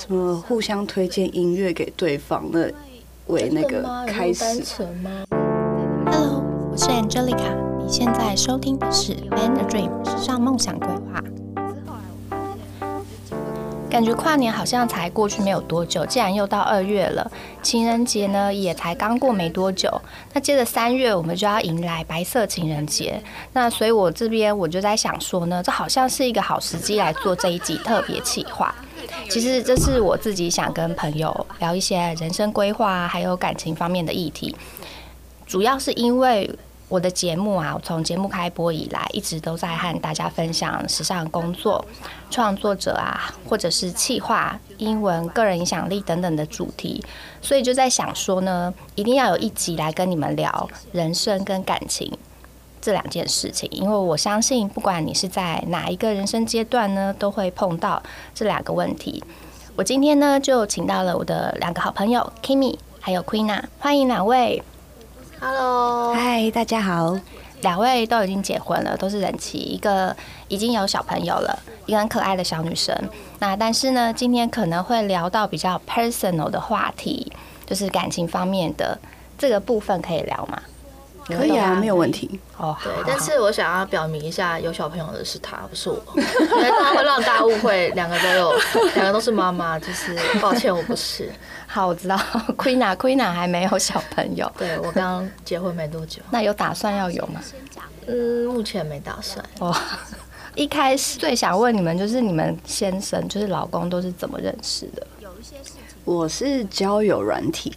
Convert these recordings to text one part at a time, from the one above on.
什么互相推荐音乐给对方的为那个开始。Hello，我是 Angelica，你现在收听的是 Band a Dream 时尚梦想规划。感觉跨年好像才过去没有多久，竟然又到二月了。情人节呢也才刚过没多久，那接着三月我们就要迎来白色情人节。那所以我这边我就在想说呢，这好像是一个好时机来做这一集特别企划。其实这是我自己想跟朋友聊一些人生规划还有感情方面的议题，主要是因为。我的节目啊，从节目开播以来，一直都在和大家分享时尚工作、创作者啊，或者是企划、英文、个人影响力等等的主题，所以就在想说呢，一定要有一集来跟你们聊人生跟感情这两件事情，因为我相信，不管你是在哪一个人生阶段呢，都会碰到这两个问题。我今天呢，就请到了我的两个好朋友 Kimmy 还有 Queena，欢迎两位。Hello，嗨，大家好。两位都已经结婚了，都是人妻，一个已经有小朋友了，一个很可爱的小女生。那但是呢，今天可能会聊到比较 personal 的话题，就是感情方面的这个部分，可以聊吗？可以啊，没有问题。哦，对，但是我想要表明一下，有小朋友的是他，不是我，因为他会让大家误会，两个都有，两个都是妈妈，就是抱歉，我不是。好，我知道 Queena 还没有小朋友，对，我刚刚结婚没多久。那有打算要有吗？嗯，目前没打算。哦，一开始最想问你们，就是你们先生，就是老公，都是怎么认识的？有一些是我是交友软体。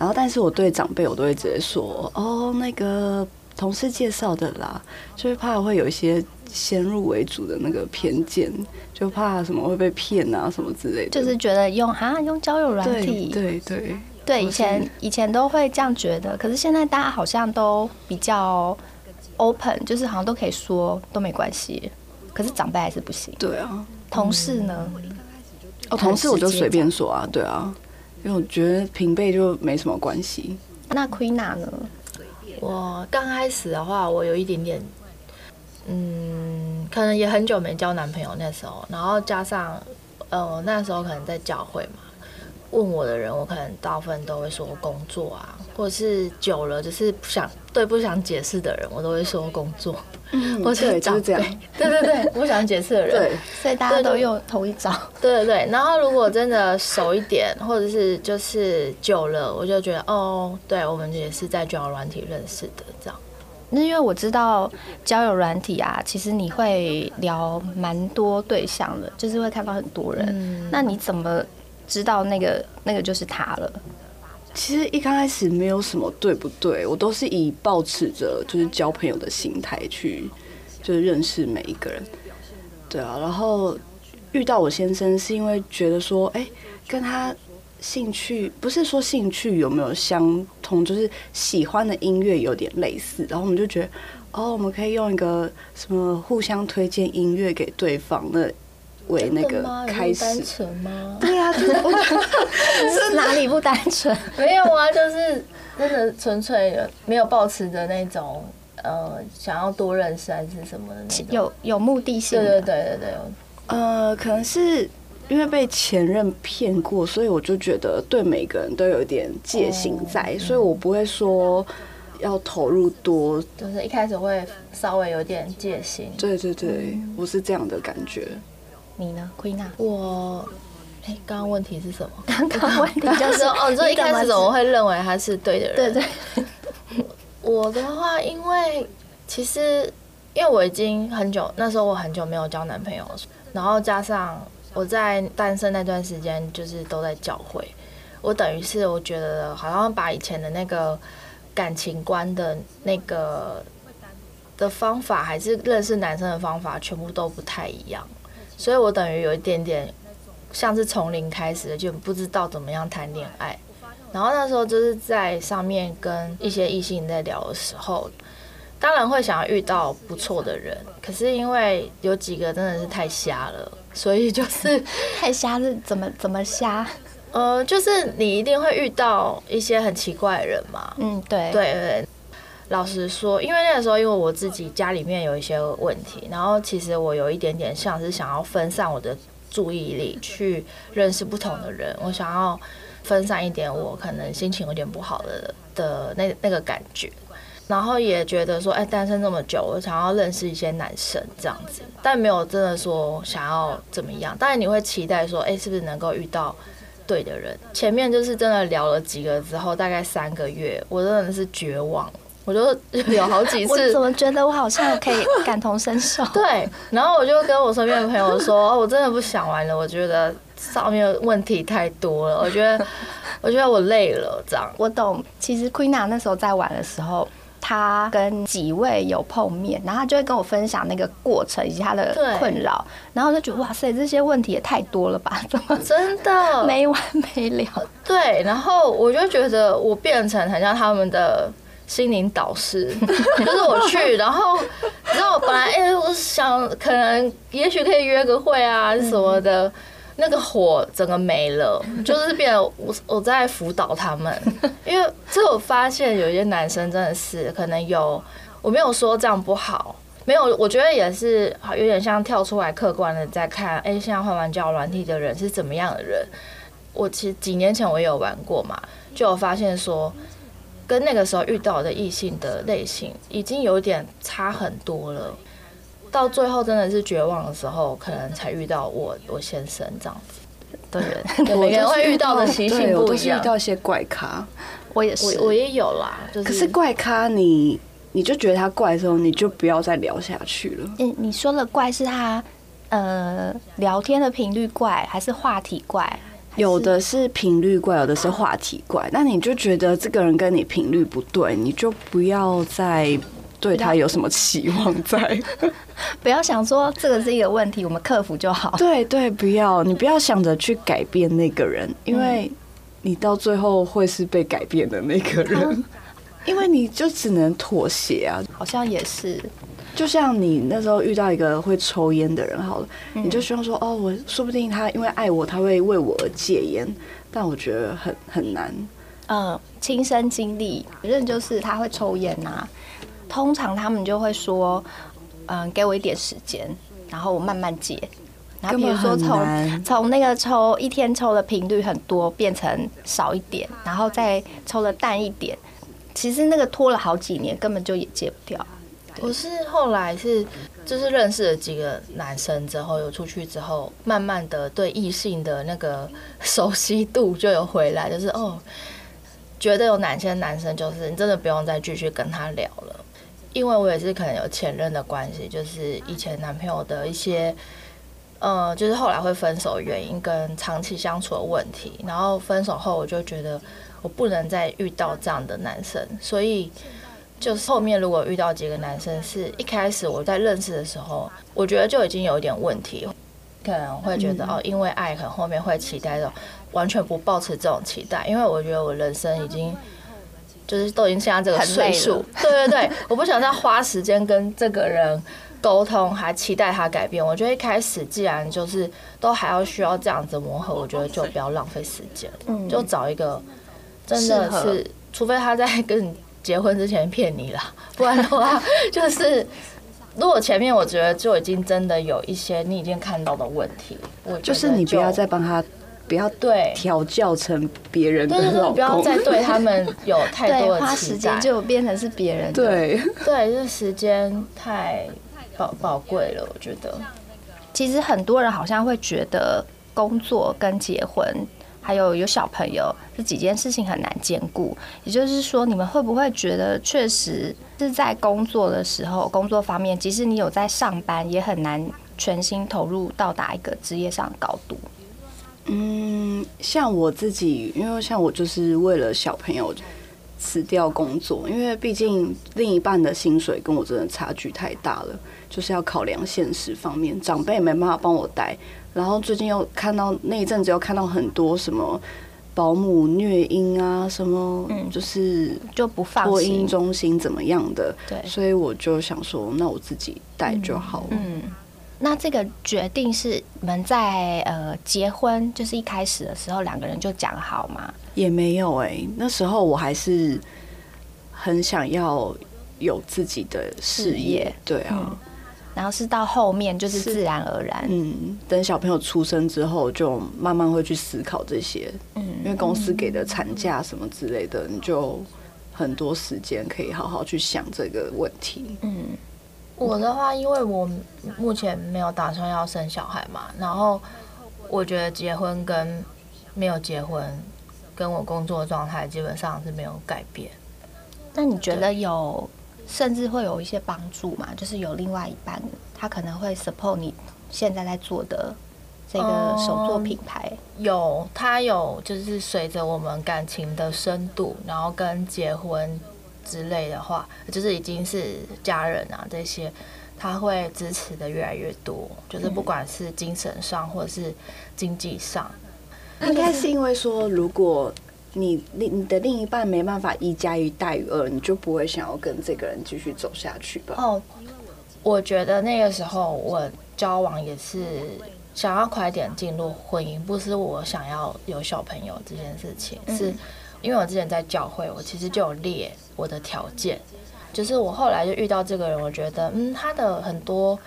然后，但是我对长辈我都会直接说，哦，那个同事介绍的啦，就是怕会有一些先入为主的那个偏见，就怕什么会被骗啊什么之类的。就是觉得用啊用交友软体，对对对，对以前以前都会这样觉得，可是现在大家好像都比较 open，就是好像都可以说都没关系，可是长辈还是不行。对啊，同事呢？哦，同事我就随便说啊，对啊。因为我觉得平辈就没什么关系。那 Queena 呢？我刚开始的话，我有一点点，嗯，可能也很久没交男朋友那时候，然后加上，呃，那时候可能在教会嘛，问我的人，我可能大部分都会说工作啊，或者是久了就是不想对不想解释的人，我都会说工作。嗯，或者就是这样。对对对，不想解释的人，对，所以大家都用同一招。对对对，然后如果真的熟一点，或者是就是久了，我就觉得哦，对，我们也是在交友软体认识的这样。那因为我知道交友软体啊，其实你会聊蛮多对象的，就是会看到很多人。嗯，那你怎么知道那个那个就是他了？其实一开始没有什么对不对，我都是以抱持着就是交朋友的心态去，就是认识每一个人。对啊，然后遇到我先生是因为觉得说，哎，跟他兴趣不是说兴趣有没有相同，就是喜欢的音乐有点类似，然后我们就觉得，哦，我们可以用一个什么互相推荐音乐给对方的。为那个开始，单纯吗？对啊，就是 哪里不单纯？没有啊，就是真的纯粹的，没有抱持的那种呃，想要多认识还是什么的那种，有有目的性。对对对对对。呃，可能是因为被前任骗过，所以我就觉得对每个人都有点戒心在，所以我不会说要投入多，就是一开始会稍微有点戒心。对对对，我是这样的感觉。你呢，Queena？我，哎，刚刚问题是什么？刚刚问题就是，哦，所以一开始怎么会认为他是对的人？对对。我的话，因为其实因为我已经很久，那时候我很久没有交男朋友，然后加上我在单身那段时间，就是都在教会，我等于是我觉得好像把以前的那个感情观的那个的方法，还是认识男生的方法，全部都不太一样。所以我等于有一点点像是从零开始的，就不知道怎么样谈恋爱。然后那时候就是在上面跟一些异性在聊的时候，当然会想要遇到不错的人，可是因为有几个真的是太瞎了，所以就是 太瞎是怎么怎么瞎？呃，就是你一定会遇到一些很奇怪的人嘛。嗯，对，对对。老实说，因为那个时候，因为我自己家里面有一些问题，然后其实我有一点点像是想要分散我的注意力去认识不同的人，我想要分散一点我可能心情有点不好的的那那个感觉。然后也觉得说，哎，单身这么久，我想要认识一些男生这样子，但没有真的说想要怎么样。当然你会期待说，哎，是不是能够遇到对的人？前面就是真的聊了几个之后，大概三个月，我真的是绝望。我就 有好几次，我怎么觉得我好像可以感同身受？对，然后我就跟我身边的朋友说，我真的不想玩了，我觉得上面问题太多了，我觉得，我觉得我累了。这样，我懂。其实 Queena 那时候在玩的时候。他跟几位有碰面，然后他就会跟我分享那个过程以及他的困扰，然后我就觉得哇塞，这些问题也太多了吧？怎么真的没完没了？对，然后我就觉得我变成很像他们的心灵导师，就是我去，然后然后我本来哎、欸，我想可能也许可以约个会啊什么的。嗯那个火整个没了，就是变我我在辅导他们，因为这我发现有一些男生真的是可能有，我没有说这样不好，没有，我觉得也是有点像跳出来客观的在看，哎，现在换完交友软体的人是怎么样的人？我其实几年前我也有玩过嘛，就有发现说，跟那个时候遇到的异性的类型已经有点差很多了。到最后真的是绝望的时候，可能才遇到我我先生这样子的人。每个人会遇到的习性不一样。我都是遇到一些怪咖，我也是，我，我也有啦。就是、可是怪咖你，你你就觉得他怪的时候，你就不要再聊下去了。嗯，你说的怪是他呃聊天的频率怪，还是话题怪？有的是频率怪，有的是话题怪。那你就觉得这个人跟你频率不对，你就不要再。对他有什么期望在？不要想说这个是一个问题，我们克服就好。对对，不要你不要想着去改变那个人，因为你到最后会是被改变的那个人，因为你就只能妥协啊。好像也是，就像你那时候遇到一个会抽烟的人，好了，你就希望说哦，我说不定他因为爱我，他会为我而戒烟，但我觉得很很难。嗯，亲身经历，反正就是他会抽烟呐。通常他们就会说，嗯，给我一点时间，然后我慢慢戒。然后比如说从从那个抽一天抽的频率很多变成少一点，然后再抽的淡一点。其实那个拖了好几年，根本就也戒不掉。我是后来是就是认识了几个男生之后，有出去之后，慢慢的对异性的那个熟悉度就有回来，就是哦，觉得有哪些男生就是你真的不用再继续跟他聊了。因为我也是可能有前任的关系，就是以前男朋友的一些，呃，就是后来会分手原因跟长期相处的问题，然后分手后我就觉得我不能再遇到这样的男生，所以就是后面如果遇到几个男生，是一开始我在认识的时候，我觉得就已经有一点问题，可能会觉得哦，因为爱，可能后面会期待的完全不抱持这种期待，因为我觉得我人生已经。就是都已经现在这个岁数，对对对，我不想再花时间跟这个人沟通，还期待他改变。我觉得一开始既然就是都还要需要这样子磨合，我觉得就不要浪费时间，就找一个真的是，除非他在跟你结婚之前骗你了，不然的话，就是如果前面我觉得就已经真的有一些你已经看到的问题，我就是你不要再帮他。不要对调教成别人的老公，不要再对他们有太多的 花时间，就变成是别人的。对对，这时间太宝宝贵了，我觉得。其实很多人好像会觉得工作跟结婚还有有小朋友这几件事情很难兼顾。也就是说，你们会不会觉得确实是在工作的时候，工作方面，即使你有在上班，也很难全心投入到达一个职业上的高度。嗯，像我自己，因为像我就是为了小朋友辞掉工作，因为毕竟另一半的薪水跟我真的差距太大了，就是要考量现实方面，长辈没办法帮我带，然后最近又看到那一阵子又看到很多什么保姆虐婴啊，什么就是就不放托婴中心怎么样的，对，所以我就想说，那我自己带就好了。嗯。那这个决定是你们在呃结婚，就是一开始的时候两个人就讲好吗？也没有哎、欸，那时候我还是很想要有自己的事业，对啊。然后是到后面就是自然而然。嗯，等小朋友出生之后，就慢慢会去思考这些。嗯，因为公司给的产假什么之类的，你就很多时间可以好好去想这个问题。嗯，我的话，因为我目前没有打算要生小孩嘛，然后我觉得结婚跟没有结婚，跟我工作状态基本上是没有改变。那你觉得有，甚至会有一些帮助嘛？就是有另外一半，他可能会 support 你现在在做的这个手作品牌。嗯，有，他有，就是随着我们感情的深度，然后跟结婚之类的话，就是已经是家人啊这些，他会支持的越来越多，就是不管是精神上或者是经济上，应该是因为说如果。你另你的另一半没办法一加一大于二，你就不会想要跟这个人继续走下去吧？哦，我觉得那个时候我交往也是想要快点进入婚姻，不是我想要有小朋友这件事情，是因为我之前在教会，我其实就有列我的条件，就是我后来就遇到这个人，我觉得嗯，他的很多。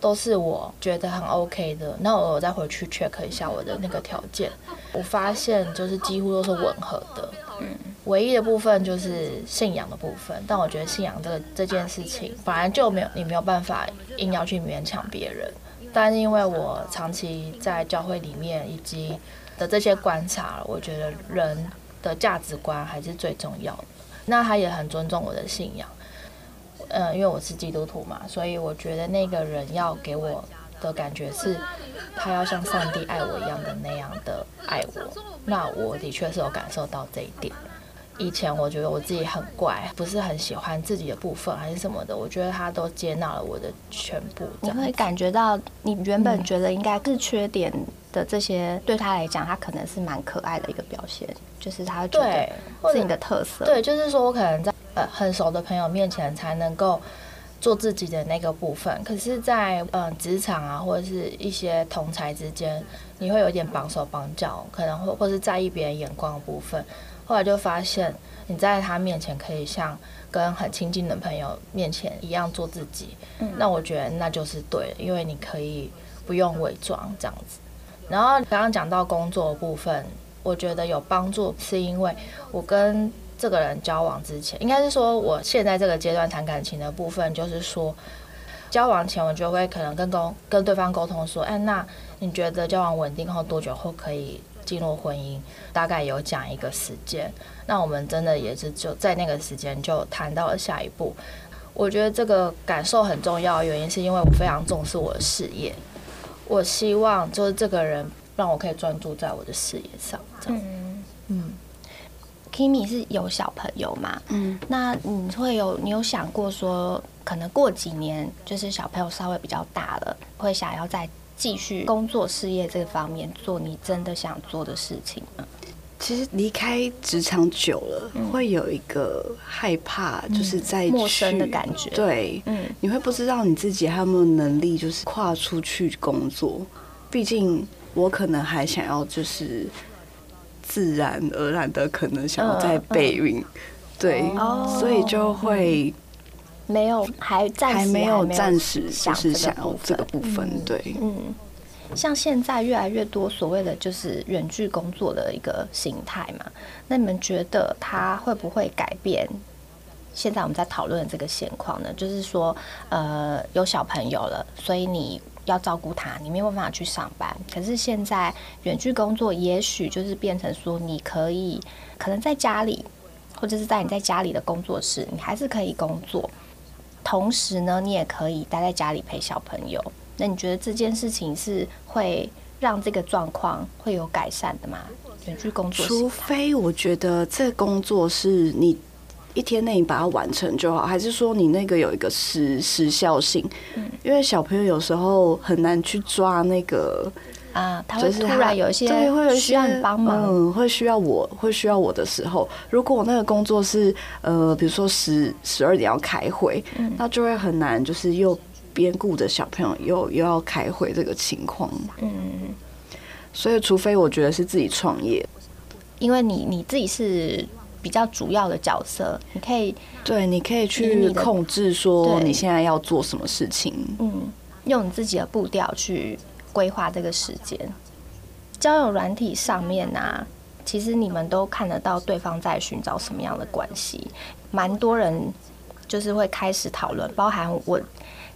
都是我觉得很 OK 的，那我再回去 check 一下我的那个条件，我发现就是几乎都是吻合的，嗯，唯一的部分就是信仰的部分，但我觉得信仰这个这件事情，反而就没有你没有办法硬要去勉强别人，但是因为我长期在教会里面以及的这些观察，我觉得人的价值观还是最重要的，那他也很尊重我的信仰。嗯，因为我是基督徒嘛，所以我觉得那个人要给我的感觉是，他要像上帝爱我一样的那样的爱我。那我的确是有感受到这一点。以前我觉得我自己很怪，不是很喜欢自己的部分还是什么的，我觉得他都接纳了我的全部。你会感觉到你原本觉得应该是缺点的这些，对他来讲，他可能是蛮可爱的一个表现，就是他会觉得是你的特色。对，就是说我可能在。呃，很熟的朋友面前才能够做自己的那个部分，可是在，在呃职场啊，或者是一些同才之间，你会有点绑手绑脚，可能会或是在意别人眼光的部分。后来就发现，你在他面前可以像跟很亲近的朋友面前一样做自己。嗯，那我觉得那就是对了，因为你可以不用伪装这样子。然后刚刚讲到工作的部分，我觉得有帮助，是因为我跟这个人交往之前，应该是说我现在这个阶段谈感情的部分，就是说交往前我就会可能跟沟跟对方沟通说，哎，那你觉得交往稳定后多久后可以进入婚姻？大概有讲一个时间。那我们真的也是就在那个时间就谈到了下一步。我觉得这个感受很重要，原因是因为我非常重视我的事业，我希望就是这个人让我可以专注在我的事业上。这样，嗯。嗯 Kimi 是有小朋友嘛？嗯，那你会有你有想过说，可能过几年就是小朋友稍微比较大了，会想要再继续工作事业这个方面做你真的想做的事情吗？其实离开职场久了，嗯，会有一个害怕，就是在陌生的感觉。对，嗯，你会不知道你自己还有没有能力，就是跨出去工作。毕竟我可能还想要就是。自然而然的可能想要再备孕，对，所以就会没有还暂还没有暂时就是想要这个部分，对，嗯，像现在越来越多所谓的就是远距工作的一个形态嘛，那你们觉得它会不会改变现在我们在讨论的这个现况呢？就是说，呃，有小朋友了，所以你。要照顾他，你没有办法去上班。可是现在远距工作，也许就是变成说，你可以可能在家里，或者是在你在家里的工作室，你还是可以工作。同时呢，你也可以待在家里陪小朋友。那你觉得这件事情是会让这个状况会有改善的吗？远距工作，除非我觉得这工作是你。一天内你把它完成就好，还是说你那个有一个时时效性？嗯，因为小朋友有时候很难去抓那个啊，他会突然有一些对，会有需要你帮忙，嗯，会需要我会需要我的时候，如果我那个工作是呃，比如说十十二点要开会，嗯，那就会很难，就是又边顾着小朋友又又要开会这个情况，嗯，所以除非我觉得是自己创业，因为你你自己是。比较主要的角色，你可以对，你可以去控制说你现在要做什么事情，嗯，用你自己的步调去规划这个时间。交友软体上面呢、啊，其实你们都看得到对方在寻找什么样的关系，蛮多人就是会开始讨论，包含我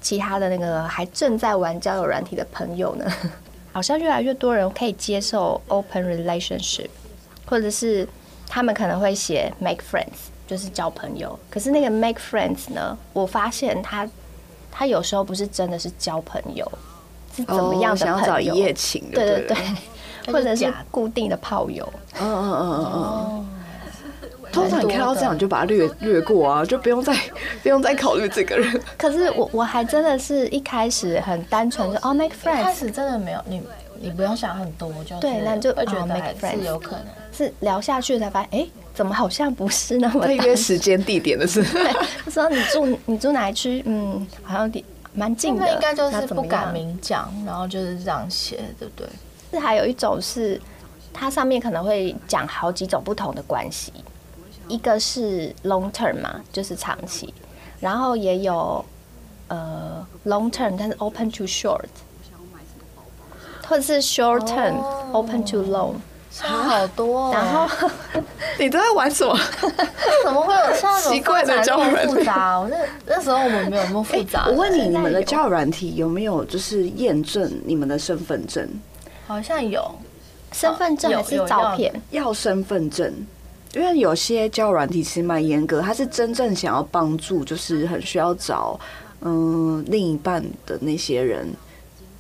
其他的那个还正在玩交友软体的朋友呢，好像越来越多人可以接受 open relationship，或者是。他们可能会写 make friends，就是交朋友。可是那个 make friends 呢？我发现他他有时候不是真的是交朋友，是怎么样的朋友？哦、想要找一夜情的，对对对，或者是固定的炮友。嗯嗯嗯嗯嗯。通常你看到这样就把它略略过啊，就不用再不用再考虑这个人。可是我我还真的是一开始很单纯，就哦 make friends，开始真的没有你你不用想很多，就对，那就会觉得 friends 有可能。是聊下去才发现，哎、欸，怎么好像不是那么？约时间地点的是？对，他说你住你住哪一区？嗯，好像地蛮近的。应该就是不敢明讲，然后就是这样写，对不对？是还有一种是，它上面可能会讲好几种不同的关系，一个是 long term 嘛，就是长期，然后也有呃 long term，但是 open to short，或者是 short term、oh. open to long。差好多，哦然后 你都在玩什么？怎么会有像奇怪的交友软体？那那时候我们没有那么复杂。我问你，你们的交友软体有没有就是验证你们的身份证？好像有身份证还是照片？要身份证，因为有些交友软体其实蛮严格，他是真正想要帮助，就是很需要找嗯另一半的那些人。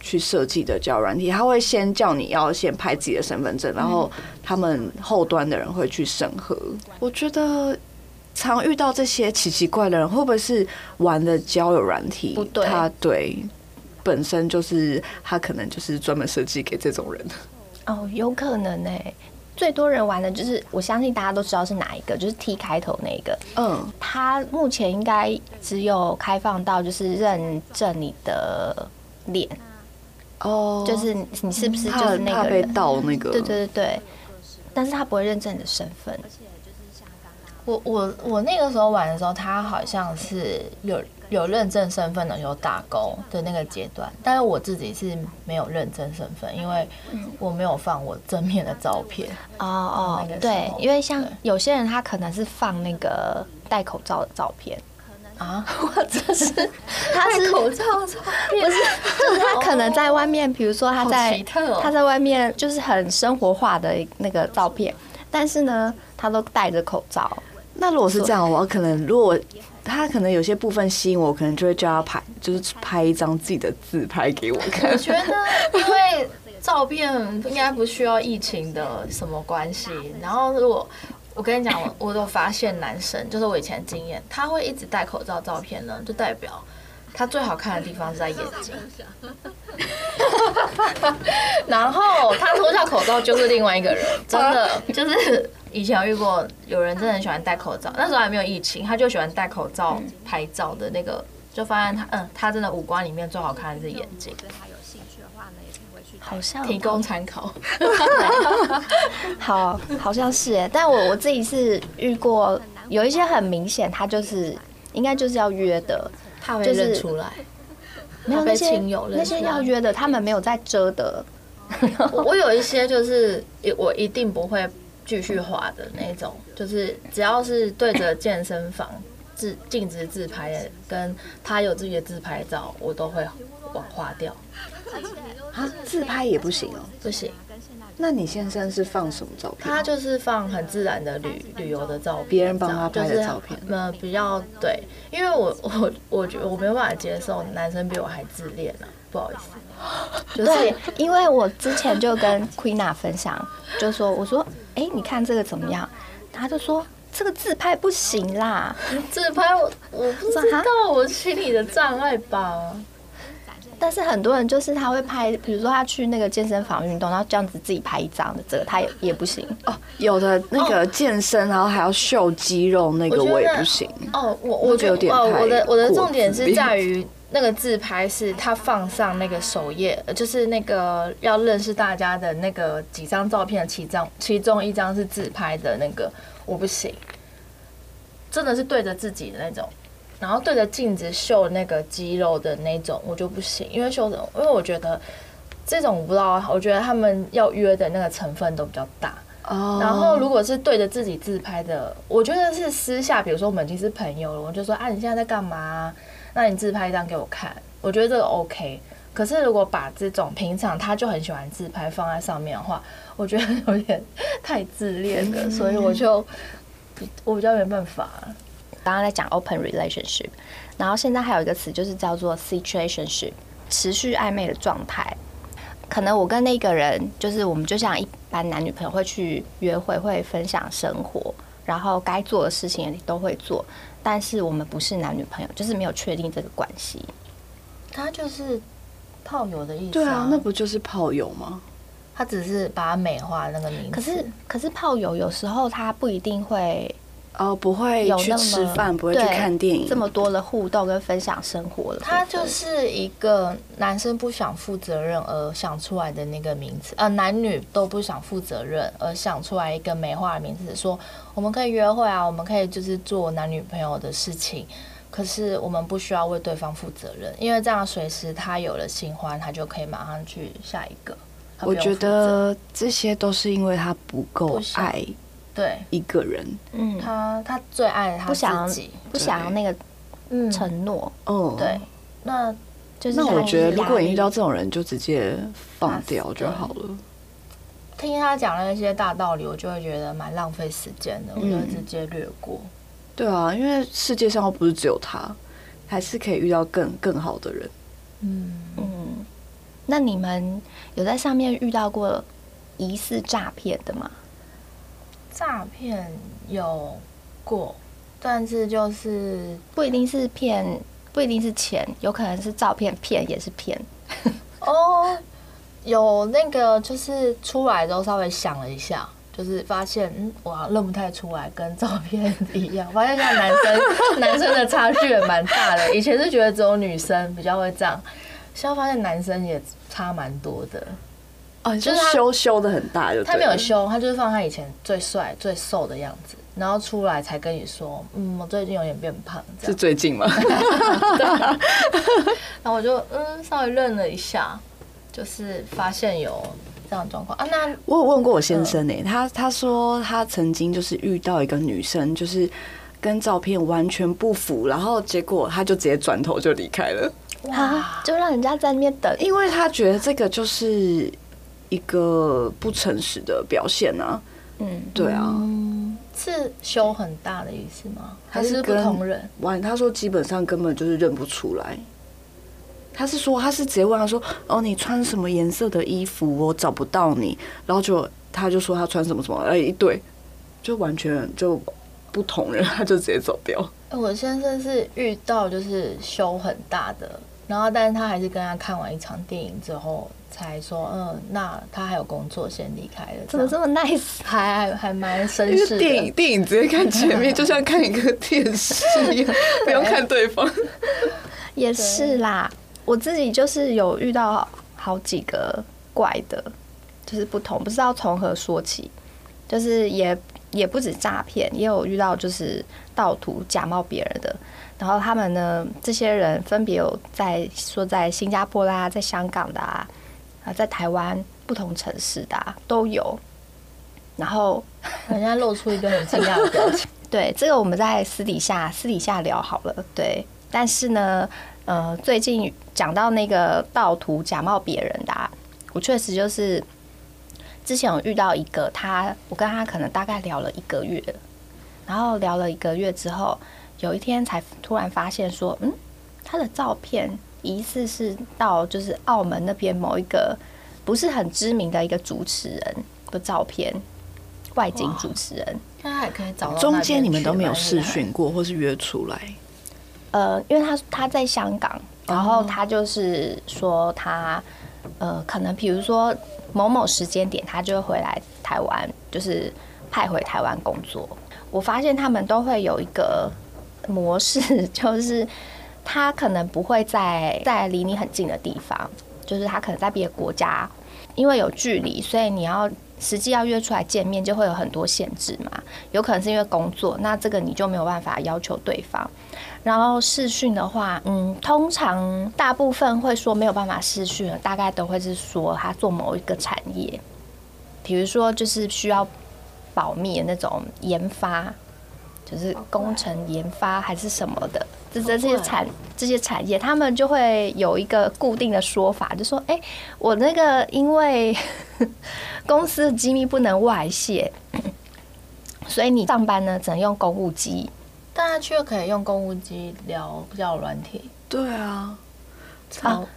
去设计的交友软体，他会先叫你要先拍自己的身份证，然后他们后端的人会去审核。我觉得常遇到这些奇奇怪的人，会不会是玩的交友软体？不对，他对本身就是他可能就是专门设计给这种人。哦，有可能呢。最多人玩的就是，我相信大家都知道是哪一个，就是 T 开头那个。嗯，他目前应该只有开放到就是认证你的脸。哦，oh, 就是你是不是就是那个人？那个？对对对对，但是他不会认证你的身份。我我我那个时候玩的时候，他好像是有有认证身份的，有打勾的那个阶段。但是我自己是没有认证身份，因为我没有放我正面的照片。哦哦，对，因为像有些人他可能是放那个戴口罩的照片。啊，或者是他是口罩照可能在外面，比如说他在他在外面就是很生活化的那个照片，但是呢，他都戴着口罩。那如果是这样，我可能如果他可能有些部分吸引我，可能就会叫他拍，就是拍一张自己的自拍给我看。我觉得，因为照片应该不需要疫情的什么关系，然后如果。我跟你讲，我我都发现男生，就是我以前经验，他会一直戴口罩照片呢，就代表他最好看的地方是在眼睛。然后他脱下口罩就是另外一个人，真的 就是以前有遇过有人真的很喜欢戴口罩，那时候还没有疫情，他就喜欢戴口罩拍照的那个，就发现他嗯，他真的五官里面最好看的是眼睛。好像提供参考，好，好像是哎，但我我自己是遇过有一些很明显，他就是应该就是要约的，他会认出来，没有那些那些要约的，他们没有在遮的。我有一些就是我一定不会继续滑的那种，就是只要是对着健身房自禁止自拍的，跟他有自己的自拍照，我都会往划掉。啊，自拍也不行哦，不行。那你先生是放什么照片？他就是放很自然的旅旅游的照片，别人帮他拍的照片。呃，比较对，因为我 我我觉得我没有办法接受男生比我还自恋啊，不好意思。就是、对，因为我之前就跟 Queena 分享，就说我说，哎、欸，你看这个怎么样？他就说这个自拍不行啦，自拍我我不知道我心里的障碍吧。但是很多人就是他会拍，比如说他去那个健身房运动，然后这样子自己拍一张的，这个他也也不行哦。有的那个健身，然后还要秀肌肉，那个我也不行。哦，我我觉得哦，我的我的重点是在于那个自拍是他放上那个首页，就是那个要认识大家的那个几张照片，其中其中一张是自拍的那个，我不行。真的是对着自己的那种，然后对着镜子秀那个肌肉的那种，我就不行，因为秀的，因为我觉得这种我不知道，我觉得他们要约的那个成分都比较大。哦。然后如果是对着自己自拍的，我觉得是私下，比如说我们已经是朋友了，我就说啊，你现在在干嘛？那你自拍一张给我看，我觉得这个 OK。可是如果把这种平常他就很喜欢自拍放在上面的话，我觉得有点太自恋了，所以我就我比较没办法。刚刚在讲 open relationship，然后现在还有一个词就是叫做 situationship，持续暧昧的状态。可能我跟那个人就是我们就像一般男女朋友会去约会，会分享生活，然后该做的事情也都会做，但是我们不是男女朋友，就是没有确定这个关系。他就是。炮友的意思、啊？对啊，那不就是炮友吗？他只是把它美化那个名字。可是，可是炮友有时候他不一定会哦，不会有去吃饭，不会去看电影，这么多的互动跟分享生活了。他就是一个男生不想负责任而想出来的那个名字，呃，男女都不想负责任而想出来一个美化的名字，说我们可以约会啊，我们可以就是做男女朋友的事情。可是我们不需要为对方负责任，因为这样随时他有了新欢，他就可以马上去下一个。我觉得这些都是因为他不够爱，对一个人。嗯，他他最爱他自己，不想要那个承诺。嗯，对。那就是那我觉得，如果你遇到这种人，就直接放掉就好了。听他讲了一些大道理，我就会觉得蛮浪费时间的，我就直接略过。对啊，因为世界上又不是只有他，还是可以遇到更更好的人。嗯嗯，那你们有在上面遇到过疑似诈骗的吗？诈骗有过，但是就是不一定是骗，不一定是钱，有可能是照片骗也是骗。哦，有那个就是出来之后稍微想了一下。就是发现，嗯，我认不太出来，跟照片一样。发现像男生，男生的差距也蛮大的。以前是觉得只有女生比较会这样，现在发现男生也差蛮多的。哦，就是修修的很大，就他没有修，他就是放他以前最帅、最瘦的样子，然后出来才跟你说，嗯，我最近有点变胖。是最近吗？然后我就嗯稍微愣了一下，就是发现有。这样状况啊？那我有问过我先生呢、欸，他他说他曾经就是遇到一个女生，就是跟照片完全不符，然后结果他就直接转头就离开了，啊！就让人家在那边等，因为他觉得这个就是一个不诚实的表现啊。嗯，对啊，是修很大的意思吗？还是不同人？完，他说基本上根本就是认不出来。他是说，他是直接问他说：“哦，你穿什么颜色的衣服？我找不到你。”然后就他就说他穿什么什么，哎，一对，就完全就不同人，他就直接走掉。我先生是遇到就是修很大的，然后但是他还是跟他看完一场电影之后才说：“嗯，那他还有工作，先离开了。”怎么这么 nice？还还蛮绅士的。电影电影直接看前面，就像看一个电视一样，不用看对方。也是啦。我自己就是有遇到好几个怪的，就是不同，不知道从何说起，就是也也不止诈骗，也有遇到就是盗图假冒别人的，然后他们呢，这些人分别有在说在新加坡啦，在香港的啊，啊，在台湾不同城市的啊都有，然后 人家露出一个很惊讶的表情，对，这个我们在私底下私底下聊好了，对，但是呢。呃，最近讲到那个盗图假冒别人的啊，我确实就是之前有遇到一个他，我跟他可能大概聊了一个月，然后聊了一个月之后，有一天才突然发现说，嗯，他的照片疑似是到就是澳门那边某一个不是很知名的一个主持人的照片，外景主持人，他还可以找到中间你们都没有试训过或是约出来。呃，因为他他在香港，然后他就是说他呃，可能比如说某某时间点，他就会回来台湾，就是派回台湾工作。我发现他们都会有一个模式，就是他可能不会在在离你很近的地方，就是他可能在别的国家，因为有距离，所以你要实际要约出来见面，就会有很多限制嘛。有可能是因为工作，那这个你就没有办法要求对方。然后试训的话，嗯，通常大部分会说没有办法试训，大概都会是说他做某一个产业，比如说就是需要保密的那种研发，就是工程研发还是什么的，这这些产这些产业，他们就会有一个固定的说法，就说，哎，我那个因为公司的机密不能外泄，所以你上班呢只能用公务机。大家却可以用公务机聊比较软体，对啊，超、啊、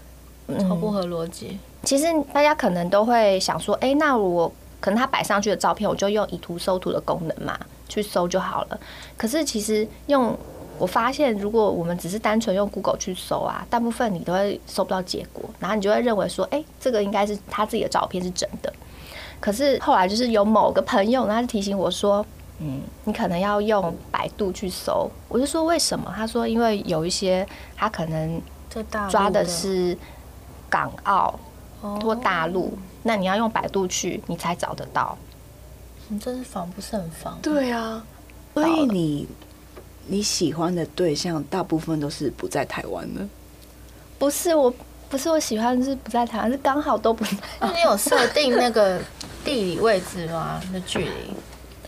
超不合逻辑。其实大家可能都会想说，哎、欸，那我可能他摆上去的照片，我就用以图搜图的功能嘛，去搜就好了。可是其实用我发现，如果我们只是单纯用 Google 去搜啊，大部分你都会搜不到结果，然后你就会认为说，哎、欸，这个应该是他自己的照片是真的。可是后来就是有某个朋友，他就提醒我说。嗯，你可能要用百度去搜，我就说为什么？他说因为有一些他可能抓的是港澳或大陆，那你要用百度去，你才找得到。你真是防不胜防。对啊，所以你你喜欢的对象大部分都是不在台湾的？不是，我不是我喜欢是不在台湾，是刚好都不在。那你有设定那个 地理位置吗？那距离？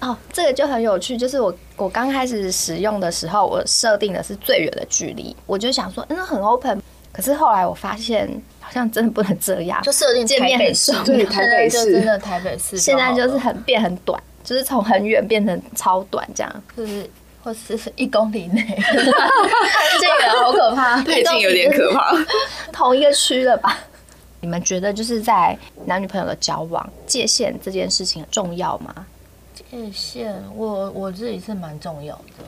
哦，这个就很有趣，就是我我刚开始使用的时候，我设定的是最远的距离，我就想说，嗯，很 open。可是后来我发现，好像真的不能这样，就设定台北市，对，台北市真的台北市，现在就是很变很短，就是从很远变成超短，这样，就是或是一公里内，这个好可怕，太近有点可怕，同一个区了吧？你们觉得就是在男女朋友的交往界限这件事情很重要吗？界限，我我自己是蛮重要的，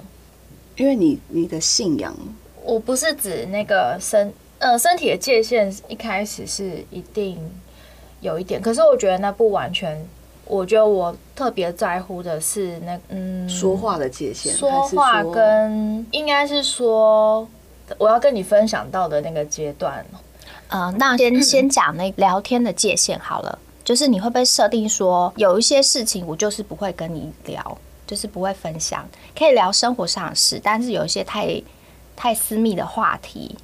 因为你你的信仰，我不是指那个身呃身体的界限，一开始是一定有一点，可是我觉得那不完全，我觉得我特别在乎的是那嗯说话的界限，说话跟应该是说我要跟你分享到的那个阶段，呃，那先先讲那聊天的界限好了。就是你会不会设定说，有一些事情我就是不会跟你聊，就是不会分享，可以聊生活上的事，但是有一些太太私密的话题，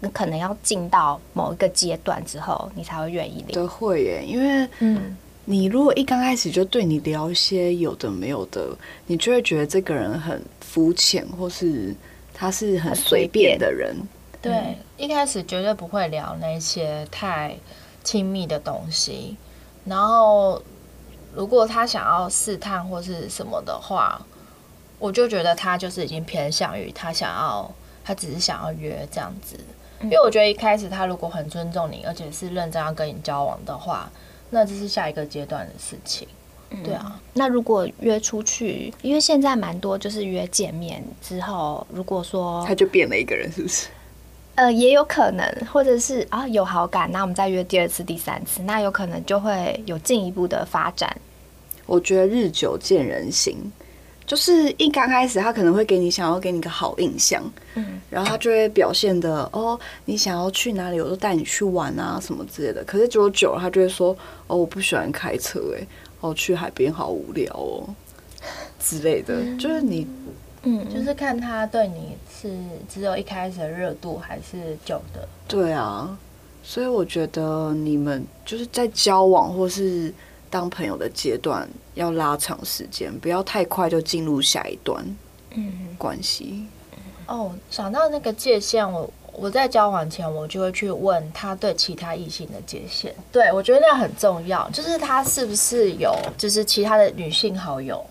你可能要进到某一个阶段之后，你才会愿意聊。都会耶，因为嗯，你如果一刚开始就对你聊一些有的没有的，你就会觉得这个人很肤浅，或是他是很随便的人。对，一开始绝对不会聊那些太亲密的东西。然后，如果他想要试探或是什么的话，我就觉得他就是已经偏向于他想要，他只是想要约这样子。因为我觉得一开始他如果很尊重你，而且是认真要跟你交往的话，那这是下一个阶段的事情。对啊，那如果约出去，因为现在蛮多就是约见面之后，如果说他就变了一个人，是不是？呃，也有可能，或者是啊有好感，那我们再约第二次、第三次，那有可能就会有进一步的发展。我觉得日久见人心，就是一刚开始他可能会给你想要给你个好印象，嗯，然后他就会表现的哦，你想要去哪里，我都带你去玩啊什么之类的。可是久久了，他就会说哦，我不喜欢开车，哎，哦，去海边好无聊哦 之类的，嗯、就是你。嗯，就是看他对你是只有一开始的热度还是久的。对啊，所以我觉得你们就是在交往或是当朋友的阶段要拉长时间，不要太快就进入下一段嗯关系。哦，想到那个界限，我我在交往前我就会去问他对其他异性的界限。对，我觉得那很重要，就是他是不是有就是其他的女性好友。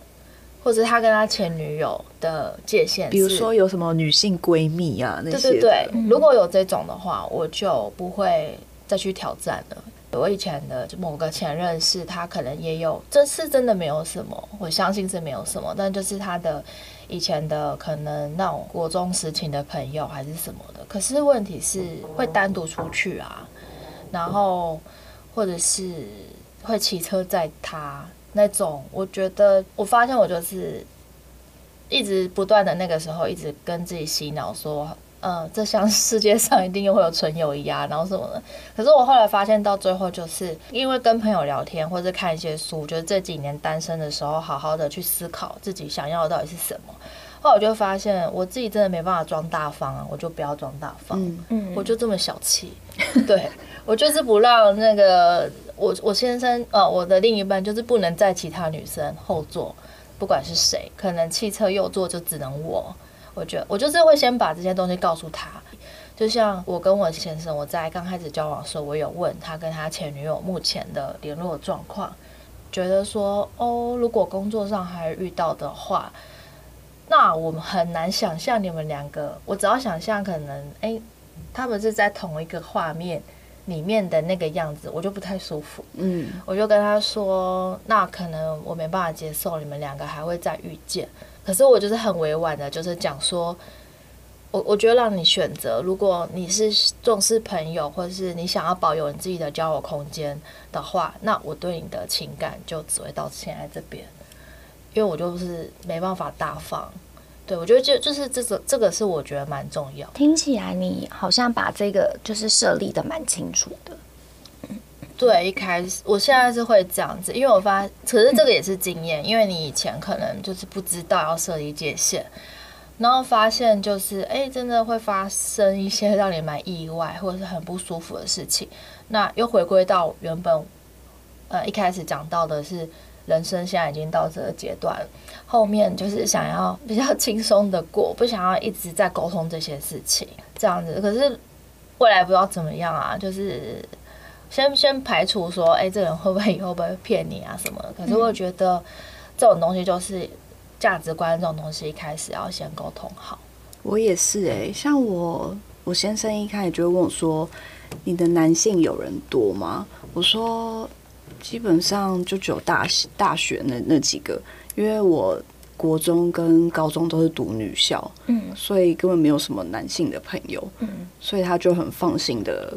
或者他跟他前女友的界限，比如说有什么女性闺蜜啊那些。对对对，如果有这种的话，我就不会再去挑战了。我以前的就某个前任是，他可能也有，这是真的没有什么，我相信是没有什么。但就是他的以前的可能那种国中时期的朋友还是什么的。可是问题是会单独出去啊，然后或者是会骑车载他。那种，我觉得，我发现我就是一直不断的那个时候，一直跟自己洗脑说，呃，这像世界上一定又会有纯友谊啊，然后什么的。可是我后来发现，到最后就是因为跟朋友聊天或者看一些书，就是这几年单身的时候，好好的去思考自己想要的到底是什么。后来我就发现，我自己真的没办法装大方啊，我就不要装大方，嗯嗯，我就这么小气，对，我就是不让那个我我先生呃，我的另一半就是不能在其他女生后座，不管是谁，可能汽车右座就只能我。我觉得我就是会先把这些东西告诉他，就像我跟我先生，我在刚开始交往的时候，我有问他跟他前女友目前的联络状况，觉得说哦，如果工作上还遇到的话，那我们很难想象你们两个，我只要想象可能哎、欸，他们是在同一个画面里面的那个样子，我就不太舒服。嗯，我就跟他说，那可能我没办法接受你们两个还会再遇见。可是我就是很委婉的，就是讲说，我我觉得让你选择，如果你是重视朋友，或者是你想要保有你自己的交友空间的话，那我对你的情感就只会到现在这边，因为我就是没办法大方。对，我觉得就就是这个这个是我觉得蛮重要。听起来你好像把这个就是设立的蛮清楚的。对，一开始我现在是会这样子，因为我发，可是这个也是经验，因为你以前可能就是不知道要设立界限，然后发现就是哎，真的会发生一些让你蛮意外或者是很不舒服的事情。那又回归到原本，呃，一开始讲到的是人生现在已经到这个阶段，后面就是想要比较轻松的过，不想要一直在沟通这些事情，这样子。可是未来不知道怎么样啊，就是。先先排除说，哎、欸，这个人会不会以后会不会骗你啊什么的？可是我觉得这种东西就是价值观，这种东西一开始要先沟通好。我也是哎、欸，像我我先生一开始就会问我说：“你的男性有人多吗？”我说：“基本上就只有大大学那那几个，因为我国中跟高中都是读女校，嗯，所以根本没有什么男性的朋友，嗯，所以他就很放心的。”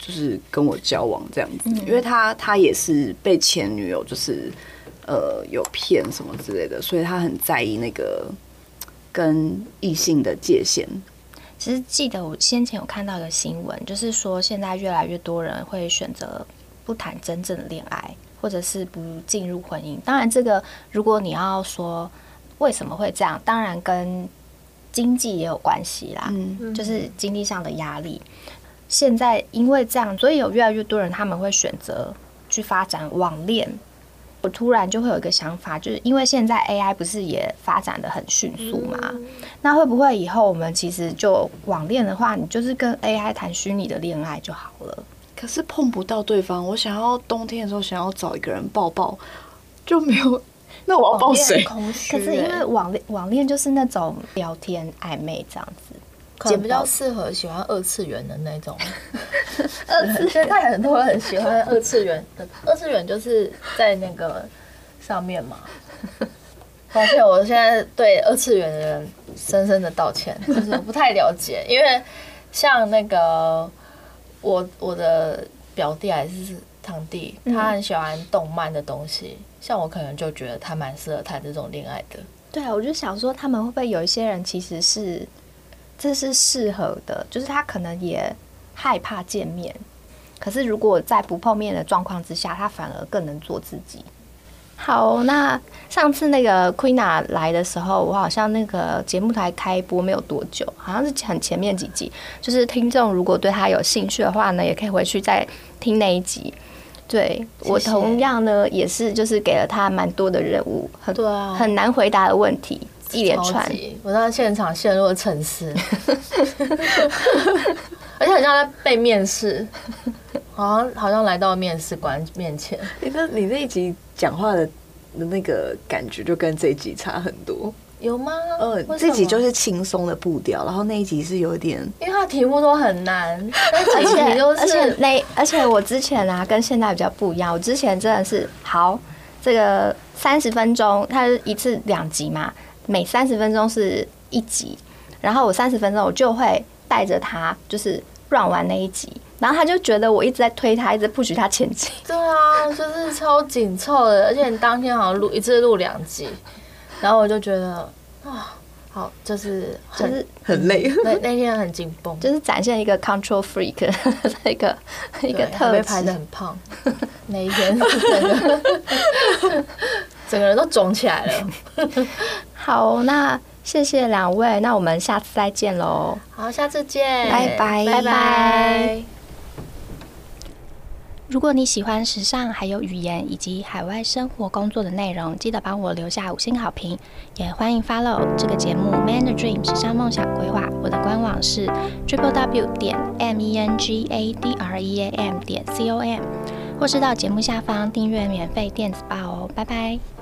就是跟我交往这样子，因为他他也是被前女友就是呃有骗什么之类的，所以他很在意那个跟异性的界限。其实记得我先前有看到一个新闻，就是说现在越来越多人会选择不谈真正的恋爱，或者是不进入婚姻。当然，这个如果你要说为什么会这样，当然跟经济也有关系啦，嗯，就是经济上的压力。现在因为这样，所以有越来越多人他们会选择去发展网恋。我突然就会有一个想法，就是因为现在 AI 不是也发展的很迅速嘛？那会不会以后我们其实就网恋的话，你就是跟 AI 谈虚拟的恋爱就好了？可是碰不到对方，我想要冬天的时候想要找一个人抱抱，就没有。那我要抱谁？可是因为网恋网恋就是那种聊天暧昧这样子。也比较适合喜欢二次元的那种。二次现在 很多人很喜欢二次元的，二次元就是在那个上面嘛。抱歉，我现在对二次元的人深深的道歉，就是我不太了解。因为像那个我我的表弟还是堂弟，他很喜欢动漫的东西，像我可能就觉得他蛮适合谈这种恋爱的。对啊，我就想说，他们会不会有一些人其实是。这是适合的，就是他可能也害怕见面，可是如果在不碰面的状况之下，他反而更能做自己。好，那上次那个 Queena 来的时候，我好像那个节目台开播没有多久，好像是很前面几集。就是听众如果对他有兴趣的话呢，也可以回去再听那一集。对。我同样呢，也是就是给了他蛮多的任务，很多很难回答的问题。一连串，我到现场陷入了沉思，而且很像在被面试，好像好像来到面试官面前。你那，你那一集讲话的那个感觉就跟这一集差很多，有吗？呃，这集就是轻松的步调，然后那一集是有点，因为它题目都很难，而且而且那而且我之前啊跟现在比较不一样，我之前真的是好这个三十分钟，它是一次两集嘛。每三十分钟是一集，然后我三十分钟我就会带着他，就是 run 完那一集，然后他就觉得我一直在推他，一直 push 他前进。对啊，就是超紧凑的，而且你当天好像录一次录两集，然后我就觉得啊，好，就是就是很累。那那天很紧绷，就是展现一个 control freak 的一个一个特质，被拍的很胖。那一天整个整个人都肿起来了。好，那谢谢两位，那我们下次再见喽。好，下次见，拜拜，拜拜。如果你喜欢时尚，还有语言以及海外生活工作的内容，记得帮我留下五星好评，也欢迎 follow 这个节目《Man the Dream 时尚梦想规划》。我的官网是 triple w 点 m e n g a d r e a m 点 c o m，或是到节目下方订阅免费电子报哦。拜拜。